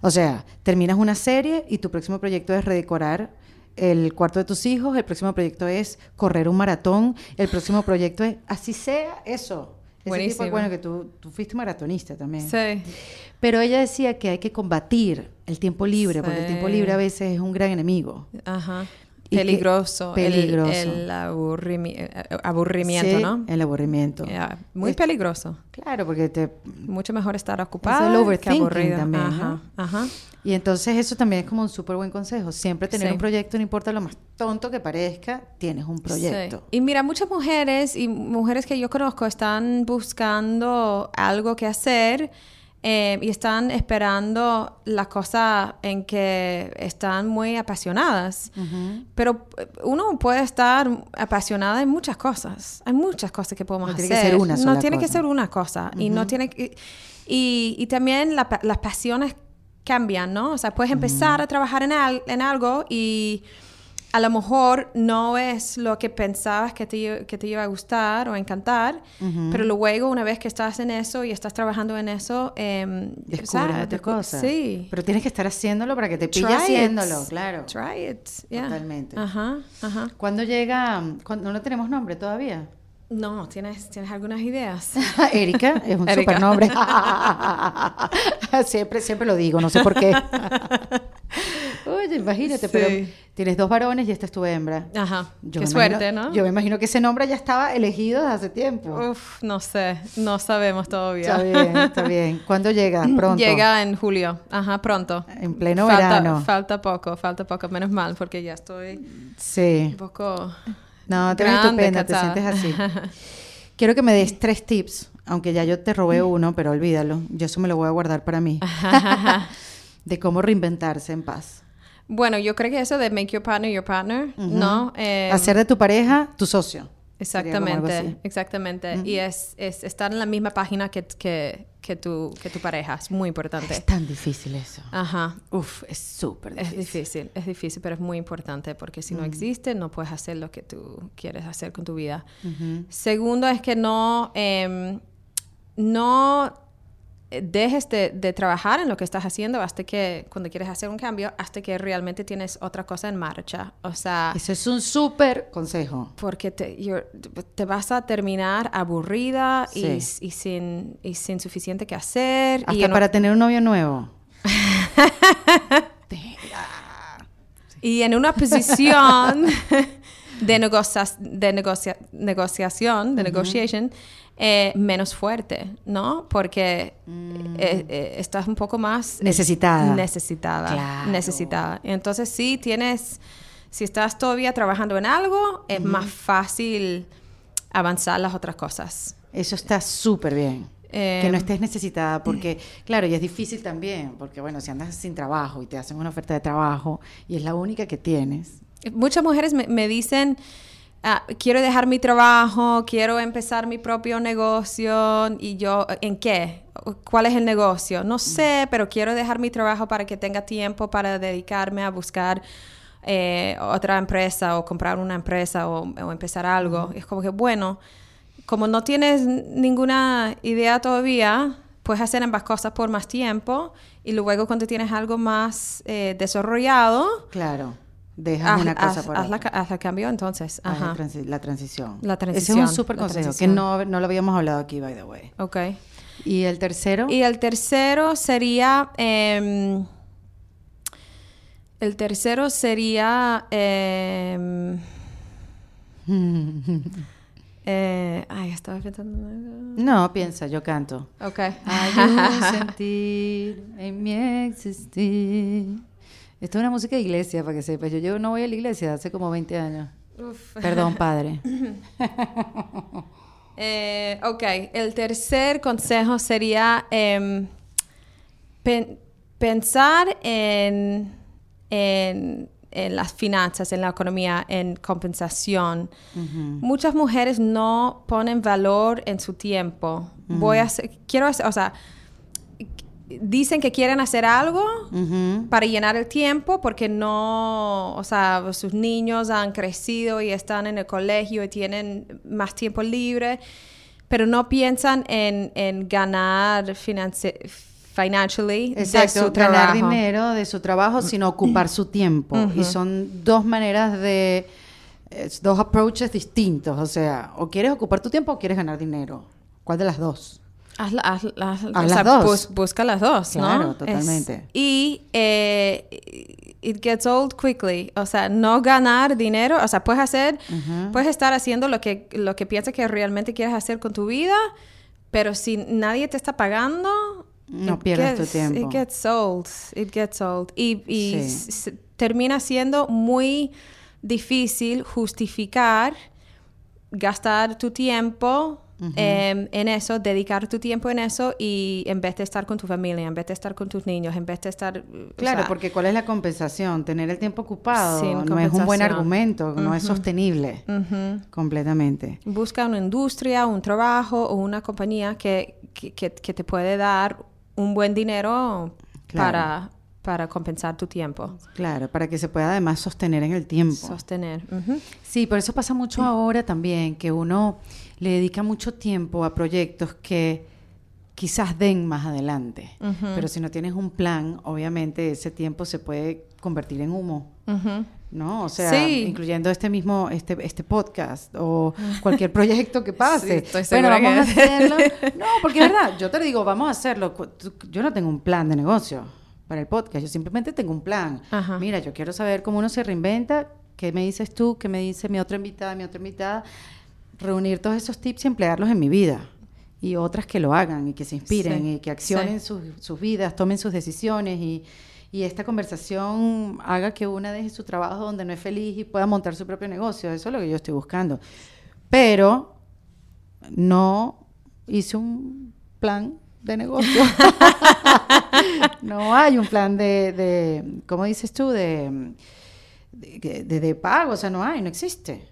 O sea, terminas una serie y tu próximo proyecto es redecorar el cuarto de tus hijos, el próximo proyecto es correr un maratón, el próximo proyecto es, así sea, eso. Ese tipo, Buenísimo. bueno, que tú, tú fuiste maratonista también. Sí. Pero ella decía que hay que combatir el tiempo libre, porque el tiempo libre a veces es un gran enemigo. Ajá. Que- Peligroso. el- peligroso. El, aburrimi- eh, aburrimiento, Sí, ¿no? El aburrimiento. Yeah, Muy Es- peligroso. Claro, porque te... Mucho mejor estar ocupado que overthinking aburrido. también, Ajá, ¿no? ajá. Y entonces eso también es como un súper buen consejo. Siempre tener Sí. un proyecto, no importa lo más tonto que parezca, tienes un proyecto. Sí. Y mira, muchas mujeres y mujeres que yo conozco están buscando algo que hacer eh, y están esperando la cosa en que están muy apasionadas. Pero eh, uno puede estar apasionada en muchas cosas. Hay muchas cosas que podemos No hacer. tiene que ser una no sola tiene que cosa. ser una cosa. Y no tiene que... Y, y también la las pasiones cambian, ¿no? O sea, puedes empezar a trabajar en, al- en algo y a lo mejor no es lo que pensabas que te, que te iba a gustar o encantar, pero luego una vez que estás en eso y estás trabajando en eso, eh, Descubres ¿sabes? otra Descu- cosa. Sí. Pero tienes que estar haciéndolo para que te pille Try it. haciéndolo, claro. Try it. yeah. Totalmente. Ajá, ajá. ¿Cuándo llega? cuando no tenemos nombre todavía? No, ¿tienes, ¿tienes algunas ideas? (laughs) Erika es un Erika. supernombre. (laughs) siempre, siempre lo digo, no sé por qué. (laughs) Oye, imagínate, Sí. pero tienes dos varones y esta es tu hembra. Ajá. Yo Qué suerte, imagino- ¿no? Yo me imagino que ese nombre ya estaba elegido desde hace tiempo. Uf, no sé, no sabemos todavía. Está bien, está bien. ¿Cuándo llega? (clears throat) Pronto. Llega en julio, ajá, pronto. En pleno falta, verano. Falta poco, falta poco, menos mal, porque ya estoy Sí. un poco... No, te ves estupenda, te sientes así. (laughs) Quiero que me des tres tips, aunque ya yo te robé uno, pero olvídalo. Yo eso me lo voy a guardar para mí. (laughs) (laughs) de cómo reinventarse en paz. Bueno, yo creo que eso de make your partner your partner, ¿no? Eh, Hacer de tu pareja tu socio. Exactamente, exactamente. Y es, es estar en la misma página que, que, que, tu, que tu pareja, es muy importante. Es tan difícil eso. Ajá. Uf, es súper Es difícil. difícil, es difícil, pero es muy importante porque si no existe, no puedes hacer lo que tú quieres hacer con tu vida. Segundo es que no, em, no dejes de, de trabajar en lo que estás haciendo hasta que, cuando quieres hacer un cambio, hasta que realmente tienes otra cosa en marcha. O sea, Eso es un súper consejo. porque te, te vas a terminar aburrida y, Sí. y sin, y sin suficiente que hacer. y Hasta en- para tener un novio nuevo. (laughs) y en una posición (laughs) de, negocia- de negocia- negociación, de negotiation, eh, menos fuerte, ¿no? Porque eh, eh, estás un poco más... Mm. Necesitada. Necesitada. Claro. Necesitada. Entonces, sí tienes... Si estás todavía trabajando en algo, es más fácil avanzar las otras cosas. Eso está súper bien. Eh, que no estés necesitada, porque, (clears throat) claro, y es difícil también, porque, bueno, si andas sin trabajo y te hacen una oferta de trabajo y es la única que tienes, Muchas mujeres me, me dicen, ah, quiero dejar mi trabajo, quiero empezar mi propio negocio. Y yo, ¿en qué? ¿Cuál es el negocio? No sé, pero quiero dejar mi trabajo para que tenga tiempo para dedicarme a buscar eh, otra empresa o comprar una empresa o, o empezar algo. Y es como que, bueno, como no tienes ninguna idea todavía, puedes hacer ambas cosas por más tiempo y luego cuando tienes algo más eh, desarrollado, claro, dejas haz, una cosa haz- por haz la, otra. ca- haz el cambio entonces. Haz la, Ajá. transi- la transición. La Ese transición, es un súper la consejo, que no, no lo habíamos hablado aquí, by the way. Ok. ¿Y el tercero? Y el tercero sería... em, el tercero sería... em, (laughs) eh, ay, estaba pensando... No, piensa, yo canto. Ok. Hay un (laughs) sentir en mi existir. Esto es una música de iglesia, para que sepas. Yo, yo no voy a la iglesia hace como 20 años. Uf. Perdón, padre. (laughs) Eh, ok, el tercer consejo sería em, pen- pensar en, en, en las finanzas, en la economía, en compensación. Muchas mujeres no ponen valor en su tiempo. Voy a hacer, quiero hacer, o sea, dicen que quieren hacer algo para llenar el tiempo porque no, o sea, sus niños han crecido y están en el colegio y tienen más tiempo libre, pero no piensan en, en ganar financi- financially Exacto, de su ganar trabajo. dinero de su trabajo, sino ocupar su tiempo. Y son dos maneras de, dos approaches distintos. O sea, o quieres ocupar tu tiempo o quieres ganar dinero. ¿Cuál de las dos? Haz, la- haz- haz- Haz o las sea, dos. bus- busca las dos, ¿no? Claro, Es- totalmente. y eh, it gets old quickly. O sea, no ganar dinero. O sea, puedes hacer, puedes estar haciendo lo que, lo que piensas que realmente quieres hacer con tu vida, pero si nadie te está pagando... No pierdas tu tiempo. It gets old. It gets old. Y, y Sí. termina siendo muy difícil justificar gastar tu tiempo em, en eso, dedicar tu tiempo en eso y en vez de estar con tu familia, en vez de estar con tus niños, en vez de estar... o Claro, sea, porque ¿cuál es la compensación? Tener el tiempo ocupado no es un buen argumento, no es sostenible completamente. Busca una industria, un trabajo o una compañía que, que, que- que te puede dar un buen dinero Claro. para, para compensar tu tiempo. Claro, para que se pueda además sostener en el tiempo. Sostener. Sí, por eso pasa mucho ahora también, que uno le dedica mucho tiempo a proyectos que quizás den más adelante. Pero si no tienes un plan, obviamente ese tiempo se puede convertir en humo. ¿no? O sea, Sí. incluyendo este mismo, este, este podcast o cualquier proyecto que (laughs) pase. Sí, segura vamos a hacerlo. No, porque es verdad, yo te digo, vamos a hacerlo. Yo no tengo un plan de negocio para el podcast, yo simplemente tengo un plan. Ajá. Mira, yo quiero saber cómo uno se reinventa, qué me dices tú, qué me dice mi otra invitada, mi otra invitada, reunir todos esos tips y emplearlos en mi vida. Y otras que lo hagan y que se inspiren Sí, y que accionen sí. sus, sus vidas, tomen sus decisiones y, y esta conversación haga que una deje su trabajo donde no es feliz y pueda montar su propio negocio. Eso es lo que yo estoy buscando. Pero no hice un plan de negocio. (laughs) no hay un plan de, de ¿cómo dices tú? De, de, de- de pago, o sea, no hay, no existe.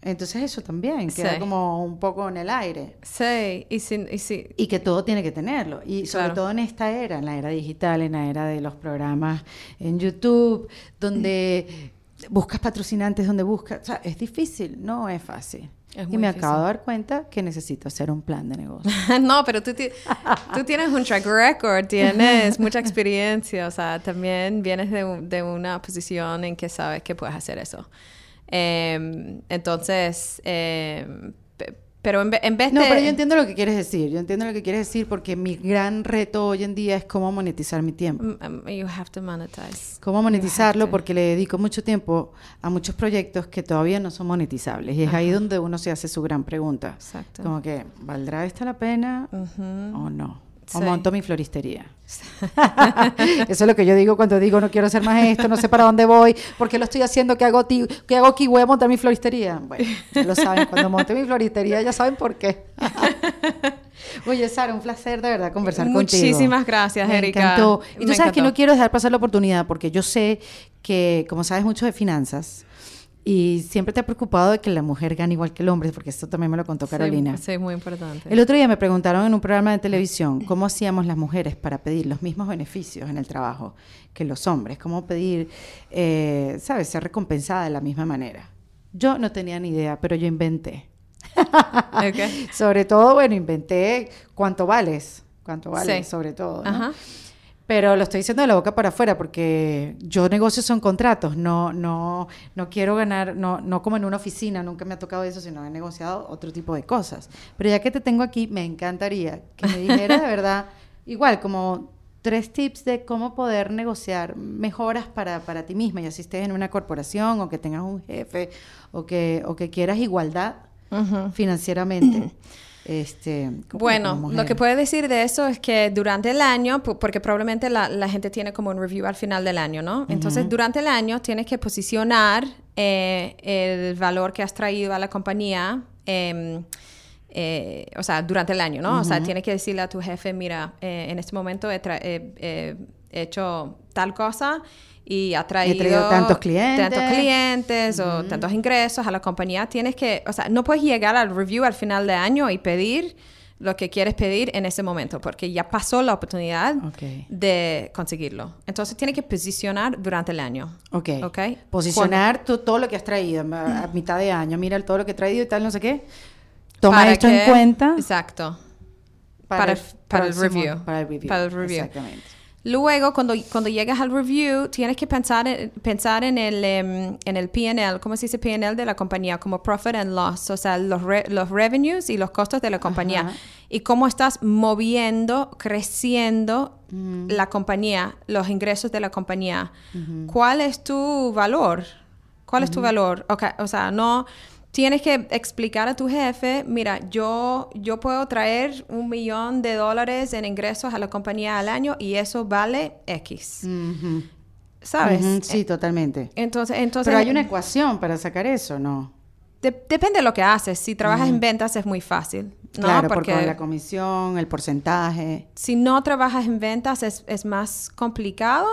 Entonces eso también queda Sí. como un poco en el aire. Sí, y si, y Y que todo tiene que tenerlo. Y sobre Claro. todo en esta era, en la era digital, en la era de los programas en YouTube, donde buscas patrocinantes, donde buscas... O sea, es difícil, no es fácil. Es y me difícil. acabo de dar cuenta que necesito hacer un plan de negocio. (laughs) no, pero tú, tú tienes un track record, tienes (laughs) mucha experiencia, o sea, también vienes de, de una posición en que sabes que puedes hacer eso. Em, entonces, pe- pero en, en vez No, de... pero yo entiendo lo que quieres decir. Yo entiendo lo que quieres decir porque mi gran reto hoy en día es cómo monetizar mi tiempo. Mm, um, You have to monetize. Cómo monetizarlo to. porque le dedico mucho tiempo a muchos proyectos que todavía no son monetizables. Y es ahí donde uno se hace su gran pregunta. Exacto. Como que, ¿valdrá esta la pena Ujú. o no? O Sí. monto mi floristería. (laughs) Eso es lo que yo digo cuando digo no quiero hacer más esto, no sé para dónde voy, porque lo estoy haciendo, ¿qué hago, qué hago aquí? Voy a montar mi floristería. Bueno, ya lo saben, cuando monte mi floristería ya saben por qué. (laughs) Oye, Sara, un placer de verdad conversar contigo. Muchísimas gracias, Me Erika. encantó. Y tú Me sabes que no quiero dejar pasar la oportunidad porque yo sé que, como sabes mucho de finanzas, y siempre te ha preocupado de que la mujer gane igual que el hombre, porque esto también me lo contó Carolina. Sí, sí, muy importante. El otro día me preguntaron en un programa de televisión cómo hacíamos las mujeres para pedir los mismos beneficios en el trabajo que los hombres, cómo pedir, eh, ¿sabes?, ser recompensada de la misma manera. Yo no tenía ni idea, pero yo inventé. (laughs) Sobre todo, bueno, inventé cuánto vales, cuánto vales, Sí. sobre todo. ¿no? Ajá. Pero lo estoy diciendo de la boca para afuera porque yo negocio son contratos, no, no, no quiero ganar, no, no como en una oficina, nunca me ha tocado eso, sino he negociado otro tipo de cosas. Pero ya que te tengo aquí, me encantaría que me dijeras de verdad, (laughs) igual como tres tips de cómo poder negociar mejoras para, para ti misma, ya si estés en una corporación o que tengas un jefe o que, o que quieras igualdad Ujú. financieramente. (clears throat) Este, Bueno, lo que puedo decir de eso es que durante el año, porque probablemente la, la gente tiene como un review al final del año, ¿no? Entonces, durante el año tienes que posicionar eh, el valor que has traído a la compañía. em, eh, o sea, durante el año, ¿no? O sea, tienes que decirle a tu jefe, mira, eh, en este momento he, eh, eh, he hecho tal cosa y ha traído, traído tantos clientes. tantos clientes o tantos ingresos a la compañía. Tienes que, o sea, no puedes llegar al review al final de año y pedir lo que quieres pedir en ese momento, porque ya pasó la oportunidad de conseguirlo. Entonces, tienes que posicionar durante el año. Ok. Ok. Posicionar tú todo lo que has traído a, a mitad de año. Mira todo lo que he traído y tal, no sé qué. Toma Para esto que- en cuenta. Exacto. para, el para el próximo- review. Para el review. Para el review. Exactamente. Luego, cuando, cuando llegas al review, tienes que pensar en, pensar en el, em, en el P&L, ¿cómo se dice P&L de la compañía? Como profit and loss, o sea, los, re- los revenues y los costos de la compañía. Ajá. Y cómo estás moviendo, creciendo la compañía, los ingresos de la compañía. ¿Cuál es tu valor? ¿Cuál es tu valor? Ok, o sea, no... Tienes que explicar a tu jefe, mira, yo, yo puedo traer un millón de dólares en ingresos a la compañía al año y eso vale X. ¿Sabes? Sí, totalmente. Entonces, entonces Pero hay una ecuación para sacar eso, ¿no? de- depende de lo que haces. Si trabajas en ventas es muy fácil. ¿no? Claro, porque porque la comisión, el porcentaje. si no trabajas en ventas es, es más complicado,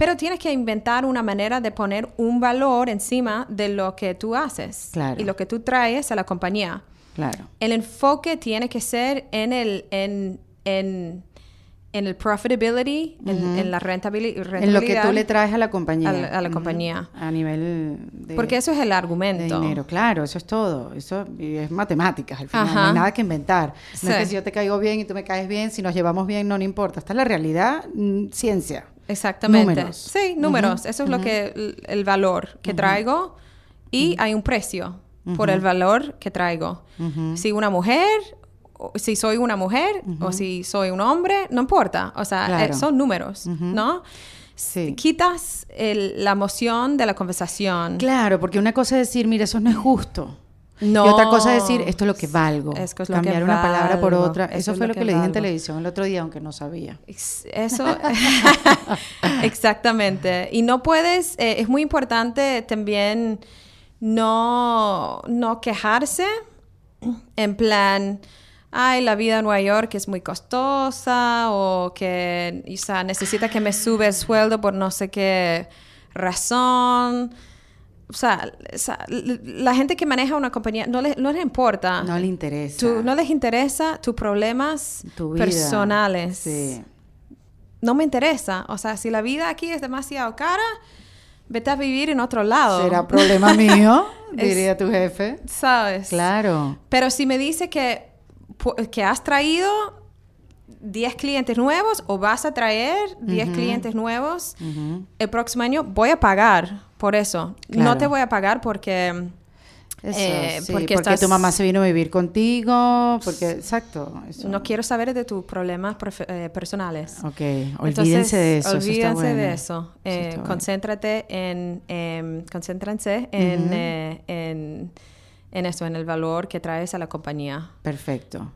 pero tienes que inventar una manera de poner un valor encima de lo que tú haces Claro. y lo que tú traes a la compañía. Claro. El enfoque tiene que ser en el, en, en, en el profitability, en, en la rentabili- rentabilidad. En lo que tú le traes a la compañía. a la- a la Ujú. compañía. A nivel de, Porque eso es el de argumento. dinero. Claro, eso es todo. Eso es matemáticas al final. Ajá. No hay nada que inventar. No es Sí. que si yo te caigo bien y tú me caes bien, si nos llevamos bien, no, no importa. Esta es la realidad, mm, ciencia. Exactamente. Números. Sí, números. Eso es lo que el, el valor que traigo y hay un precio por el valor que traigo. Si una mujer, o si soy una mujer o si soy un hombre, no importa. O sea, Claro. eh, son números, ¿no? Sí. Quitas el- la emoción de la conversación. Claro, porque una cosa es decir, mira, eso no es justo. No. Y otra cosa es decir, esto es lo que valgo. Es que Cambiar una palabra por otra. Eso Eso, es fue lo que, que le dije en televisión el otro día, aunque no sabía. Eso, (laughs) exactamente. Y no puedes, eh, es muy importante también no, no quejarse en plan, ay, la vida en Nueva York es muy costosa o que o sea, necesita que me sube el sueldo por no sé qué razón. O sea, o sea, l- la gente que maneja una compañía no les, no les importa. No le interesa. Tu- no les interesa tus problemas tu personales. Sí. No me interesa. O sea, si la vida aquí es demasiado cara, vete a vivir en otro lado. Será problema (laughs) mío, Es- diría tu jefe. ¿Sabes? Claro. Pero si me dice que, que has traído 10 clientes nuevos o vas a traer 10 clientes nuevos el próximo año, voy a pagar por eso. No Claro. te voy a pagar porque... Eso, Eh, sí, porque porque, estás- tu mamá se vino a vivir contigo, porque, exacto. eso. No quiero saber de tus problemas eh, personales. Ok, Entonces, olvídense de eso. eso Olvídense de bueno. eso. Eso Eh, concéntrate en, em, concéntrense en, eh, en, en eso, en el valor que traes a la compañía. Perfecto.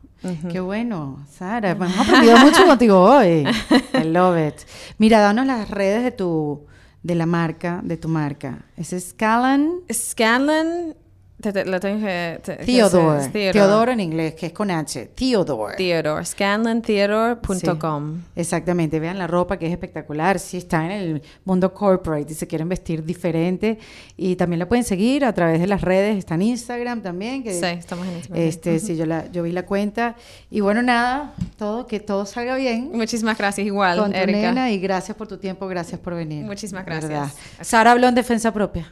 Qué bueno, Sara. Hemos (laughs) aprendido mucho contigo hoy. I love it. Mira, danos las redes de tu, de la marca, de tu marca. Es Scalan Scanlan, te, te- lo tengo que... te- que Theodore. Theodore. Theodore en inglés, que es con H. Theodore. Theodore. Scanlantheodore.com. Exactamente, vean la ropa que es espectacular, si está en el mundo corporate y se quieren vestir diferente y también la pueden seguir a través de las redes, está en Instagram también, que Sí, estamos en Instagram. este, sí, yo la, yo vi la cuenta y bueno nada, todo que todo salga bien Muchísimas gracias, igual, con tu Erika. nena y gracias por tu tiempo, gracias por venir. Muchísimas ¿verdad? gracias. Sara habló en defensa propia.